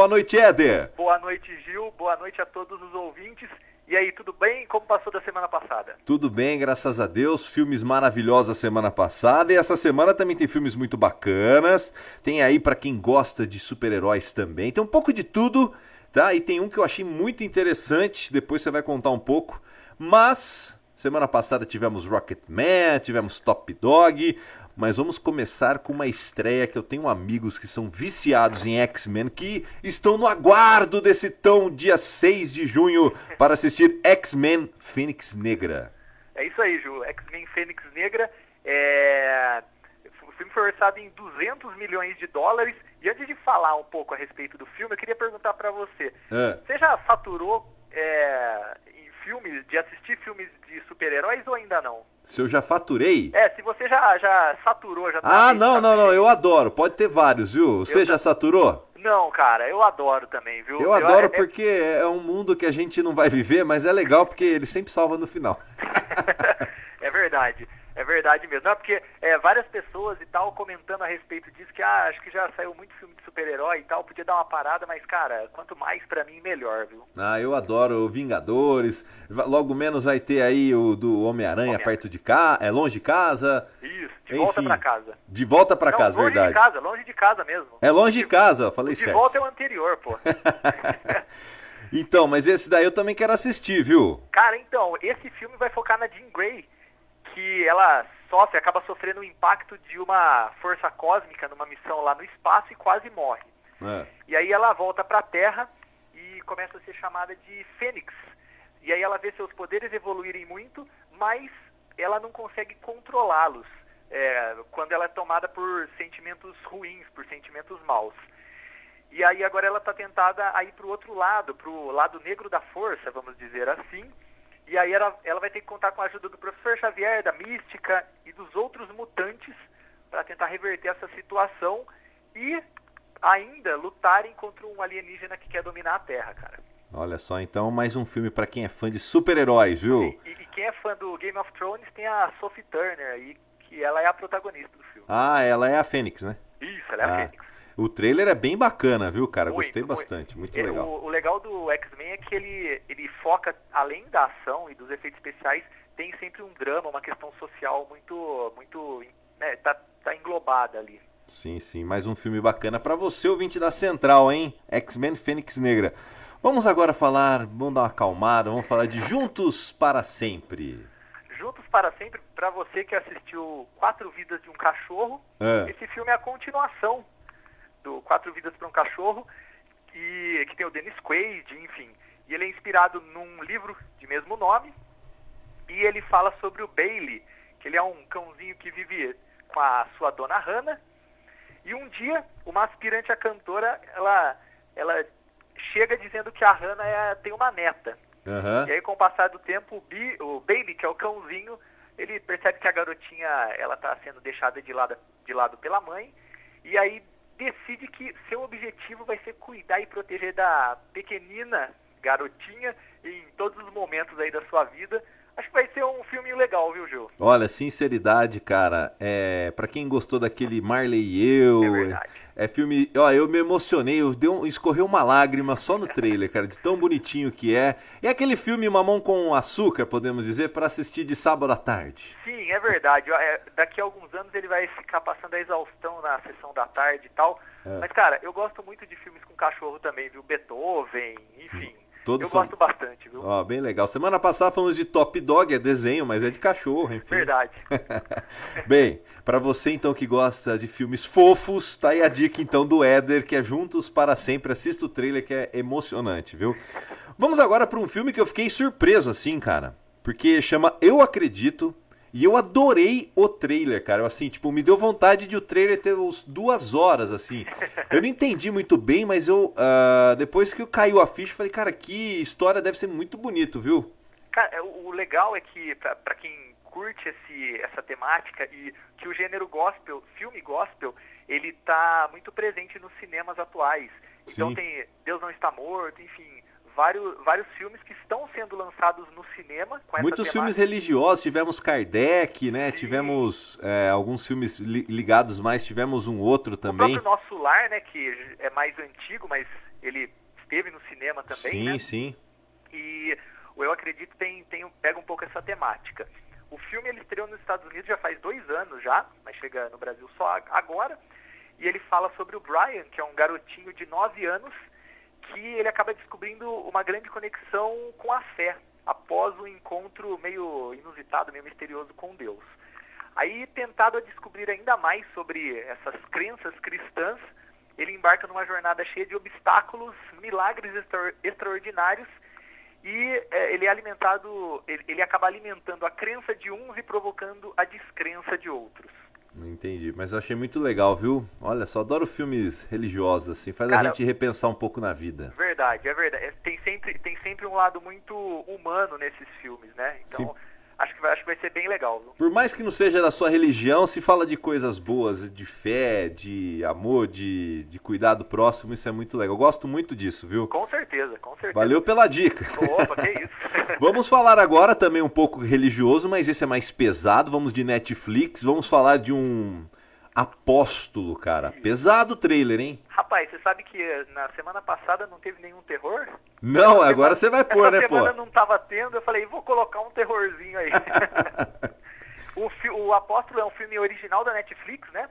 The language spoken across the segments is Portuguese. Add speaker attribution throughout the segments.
Speaker 1: Boa noite, Éder.
Speaker 2: Boa noite, Gil. Boa noite a todos os ouvintes. E aí, tudo bem? Como passou da semana passada?
Speaker 1: Tudo bem, graças a Deus. Filmes maravilhosos a semana passada e essa semana também tem filmes muito bacanas. Tem aí para quem gosta de super-heróis também. Tem um pouco de tudo, tá? E tem um que eu achei muito interessante, depois você vai contar um pouco. Mas semana passada tivemos Rocketman, tivemos Top Dog, mas vamos começar com uma estreia que eu tenho amigos que são viciados em X-Men que estão no aguardo desse tão dia 6 de junho para assistir X-Men Fênix Negra.
Speaker 2: É isso aí, Ju. X-Men Fênix Negra é... O filme foi orçado em 200 milhões de dólares. E antes de falar um pouco a respeito do filme, eu queria perguntar para você. É. Você já saturou é, filmes, de assistir filmes de super-heróis ou ainda não?
Speaker 1: Se eu já faturei?
Speaker 2: É, se você já, já saturou, já
Speaker 1: tá Ah, não, não, não, eu adoro. Pode ter vários, viu? Você eu já saturou?
Speaker 2: Não, cara, eu adoro também, viu?
Speaker 1: Eu, eu adoro é, é porque é um mundo que a gente não vai viver, mas é legal porque ele sempre salva no final.
Speaker 2: é verdade. É verdade mesmo. Não, porque é, várias pessoas e tal comentando a respeito disso, que ah, acho que já saiu muito filme de super-herói e tal, podia dar uma parada, mas, cara, quanto mais para mim, melhor, viu?
Speaker 1: Ah, eu adoro Vingadores. Logo menos vai ter aí o do Homem-Aranha Homem perto de casa, é longe de casa.
Speaker 2: Isso, de Enfim, volta pra casa.
Speaker 1: De volta pra Não, casa,
Speaker 2: longe
Speaker 1: verdade.
Speaker 2: Longe de casa, longe de casa mesmo.
Speaker 1: É longe de, de casa, falei certo.
Speaker 2: De volta é o anterior, pô.
Speaker 1: então, mas esse daí eu também quero assistir, viu?
Speaker 2: Cara, então, esse filme vai focar na Jean Grey que ela sofre, acaba sofrendo o impacto de uma força cósmica numa missão lá no espaço e quase morre. É. E aí ela volta para a Terra e começa a ser chamada de Fênix. E aí ela vê seus poderes evoluírem muito, mas ela não consegue controlá-los é, quando ela é tomada por sentimentos ruins, por sentimentos maus. E aí agora ela está tentada a ir para o outro lado, para o lado negro da força, vamos dizer assim, e aí ela, ela vai ter que contar com a ajuda do professor Xavier, da Mística e dos outros mutantes para tentar reverter essa situação e ainda lutarem contra um alienígena que quer dominar a Terra, cara.
Speaker 1: Olha só, então mais um filme para quem é fã de super-heróis, viu?
Speaker 2: E, e, quem é fã do Game of Thrones tem a Sophie Turner aí, que ela é a protagonista do filme.
Speaker 1: Ah, ela é a Fênix, né?
Speaker 2: Isso, ela é ah. a Fênix.
Speaker 1: O trailer é bem bacana, viu, cara? Muito, Gostei bastante, muito, muito legal.
Speaker 2: O, o, legal do X-Men é que ele, ele foca, além da ação e dos efeitos especiais, tem sempre um drama, uma questão social muito, muito, né, tá, tá englobada ali.
Speaker 1: Sim, sim, mais um filme bacana para você, ouvinte da Central, hein? X-Men Fênix Negra. Vamos agora falar, vamos dar uma acalmada, vamos falar de Juntos para Sempre.
Speaker 2: Juntos para Sempre, para você que assistiu Quatro Vidas de um Cachorro, é. esse filme é a continuação do Quatro Vidas para um Cachorro, que, que tem o Dennis Quaid, enfim. E ele é inspirado num livro de mesmo nome, e ele fala sobre o Bailey, que ele é um cãozinho que vive com a sua dona Hannah, e um dia, uma aspirante a cantora, ela, ela chega dizendo que a Hannah é, tem uma neta. Uhum. E aí, com o passar do tempo, o, Bi, o Bailey, que é o cãozinho, ele percebe que a garotinha ela está sendo deixada de lado, de lado pela mãe, e aí decide que seu objetivo vai ser cuidar e proteger da pequenina garotinha em todos os momentos aí da sua vida. Acho que vai ser um filme legal, viu, Gil?
Speaker 1: Olha, sinceridade, cara, é para quem gostou daquele Marley e eu, é verdade. É filme. Ó, eu me emocionei, eu deu, escorreu uma lágrima só no trailer, cara, de tão bonitinho que é. É aquele filme Mamão com Açúcar, podemos dizer, para assistir de sábado à tarde.
Speaker 2: Sim, é verdade. É, daqui a alguns anos ele vai ficar passando a exaustão na sessão da tarde e tal. É. Mas, cara, eu gosto muito de filmes com cachorro também, viu? Beethoven, enfim. Todos eu são... gosto bastante, viu?
Speaker 1: Ó, bem legal. Semana passada falamos de Top Dog, é desenho, mas é de cachorro, enfim.
Speaker 2: Verdade.
Speaker 1: bem, para você então que gosta de filmes fofos, tá aí a dica então do Éder, que é Juntos para Sempre. Assista o trailer que é emocionante, viu? Vamos agora para um filme que eu fiquei surpreso assim, cara. Porque chama Eu Acredito, e eu adorei o trailer, cara. Assim, tipo, me deu vontade de o trailer ter uns duas horas, assim. Eu não entendi muito bem, mas eu. Uh, depois que caiu a ficha, falei, cara, que história deve ser muito bonito, viu?
Speaker 2: Cara, é, o legal é que, pra, pra quem curte esse, essa temática e que o gênero gospel, filme gospel, ele tá muito presente nos cinemas atuais. Então Sim. tem Deus Não Está Morto, enfim, vários, vários filmes que estão sendo lançados no cinema.
Speaker 1: Muitos filmes religiosos, tivemos Kardec, né? Sim. Tivemos é, alguns filmes li ligados mais, tivemos um outro também.
Speaker 2: O Nosso Lar, né? Que é mais antigo, mas ele esteve no cinema também,
Speaker 1: sim,
Speaker 2: né?
Speaker 1: Sim.
Speaker 2: E o Eu Acredito tem, tem, pega um pouco essa temática. O filme ele estreou nos Estados Unidos já faz dois anos já, mas chega no Brasil só agora. E ele fala sobre o Brian, que é um garotinho de 9 anos, que ele acaba descobrindo uma grande conexão com a fé, após um encontro meio inusitado, meio misterioso com Deus. Aí, tentado a descobrir ainda mais sobre essas crenças cristãs, ele embarca numa jornada cheia de obstáculos, milagres extra extraordinários e é, ele é alimentado, ele, ele, acaba alimentando a crença de uns e provocando a descrença de outros.
Speaker 1: Entendi, mas eu achei muito legal, viu? Olha só, adoro filmes religiosos, assim, faz Cara, a gente repensar um pouco na vida.
Speaker 2: Verdade, é verdade. É, tem sempre, tem sempre um lado muito humano nesses filmes, né? Então, Sim acho que vai, acho que vai ser bem legal. Viu?
Speaker 1: Por mais que não seja da sua religião, se fala de coisas boas, de fé, de amor, de, de cuidado próximo, isso é muito legal. Eu gosto muito disso, viu?
Speaker 2: Com certeza, com certeza.
Speaker 1: Valeu pela dica.
Speaker 2: Opa, que isso.
Speaker 1: vamos falar agora também um pouco religioso, mas esse é mais pesado. Vamos de Netflix, vamos falar de um Apóstolo, cara. Pesado o trailer, hein?
Speaker 2: Rapaz, você sabe que na semana passada não teve nenhum terror?
Speaker 1: Não, agora você vai pôr, né,
Speaker 2: pô? semana não tava tendo, eu falei, vou colocar um terrorzinho aí. o, o Apóstolo é um filme original da Netflix, né?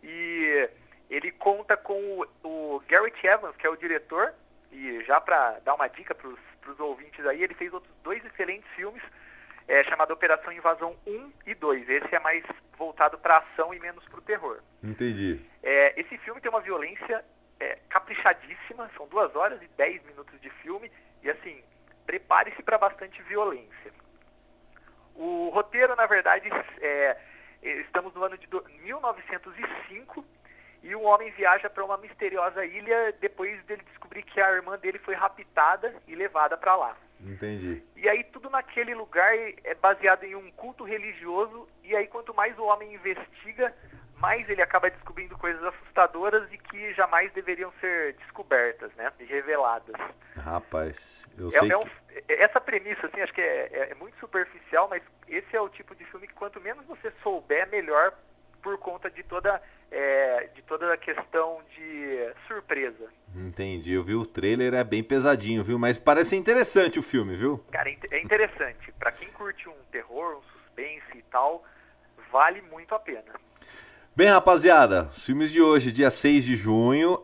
Speaker 2: E ele conta com o, o Garrett Evans, que é o diretor, e já para dar uma dica para os ouvintes aí, ele fez outros dois excelentes filmes é, chamada Operação Invasão 1 e 2. Esse é mais voltado para ação e menos para o terror.
Speaker 1: Entendi.
Speaker 2: É, esse filme tem uma violência é, caprichadíssima, são duas horas e dez minutos de filme, e assim, prepare-se para bastante violência. O roteiro, na verdade, é, estamos no ano de 1905 e um homem viaja para uma misteriosa ilha depois dele descobrir que a irmã dele foi raptada e levada para lá.
Speaker 1: Entendi.
Speaker 2: E aí tudo naquele lugar é baseado em um culto religioso, e aí quanto mais o homem investiga, mais ele acaba descobrindo coisas assustadoras e que jamais deveriam ser descobertas, né? E reveladas.
Speaker 1: Rapaz, eu
Speaker 2: é,
Speaker 1: sei
Speaker 2: é um,
Speaker 1: que...
Speaker 2: Essa premissa, assim, acho que é, é, é muito superficial, mas esse é o tipo de filme que quanto menos você souber, melhor por conta de toda, é, de toda a questão de surpresa.
Speaker 1: Entendi, eu vi o trailer, é bem pesadinho, viu? Mas parece interessante o filme, viu?
Speaker 2: Cara, é interessante. para quem curte um terror, um suspense e tal, vale muito a pena.
Speaker 1: Bem, rapaziada, os filmes de hoje, dia 6 de junho,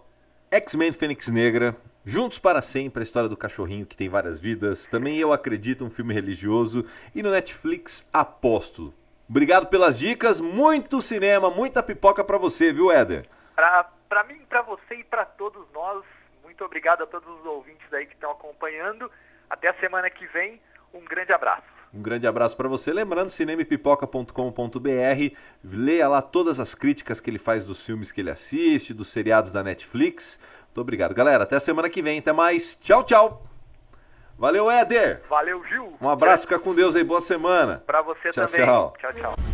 Speaker 1: X-Men Fênix Negra, Juntos para Sempre, a história do cachorrinho que tem várias vidas, também Eu Acredito, um filme religioso, e no Netflix, Apóstolo. Obrigado pelas dicas, muito cinema, muita pipoca para você, viu, Éder?
Speaker 2: Para mim, para você e para todos nós, muito obrigado a todos os ouvintes aí que estão acompanhando. Até a semana que vem, um grande abraço.
Speaker 1: Um grande abraço para você. Lembrando, cinemepipoca.com.br, leia lá todas as críticas que ele faz dos filmes que ele assiste, dos seriados da Netflix. Muito obrigado, galera. Até a semana que vem. Até mais. Tchau, tchau. Valeu, Éder.
Speaker 2: Valeu, Gil.
Speaker 1: Um abraço, fica com Deus aí, boa semana.
Speaker 2: Para você
Speaker 1: tchau,
Speaker 2: também.
Speaker 1: Tchau,
Speaker 2: tchau. tchau.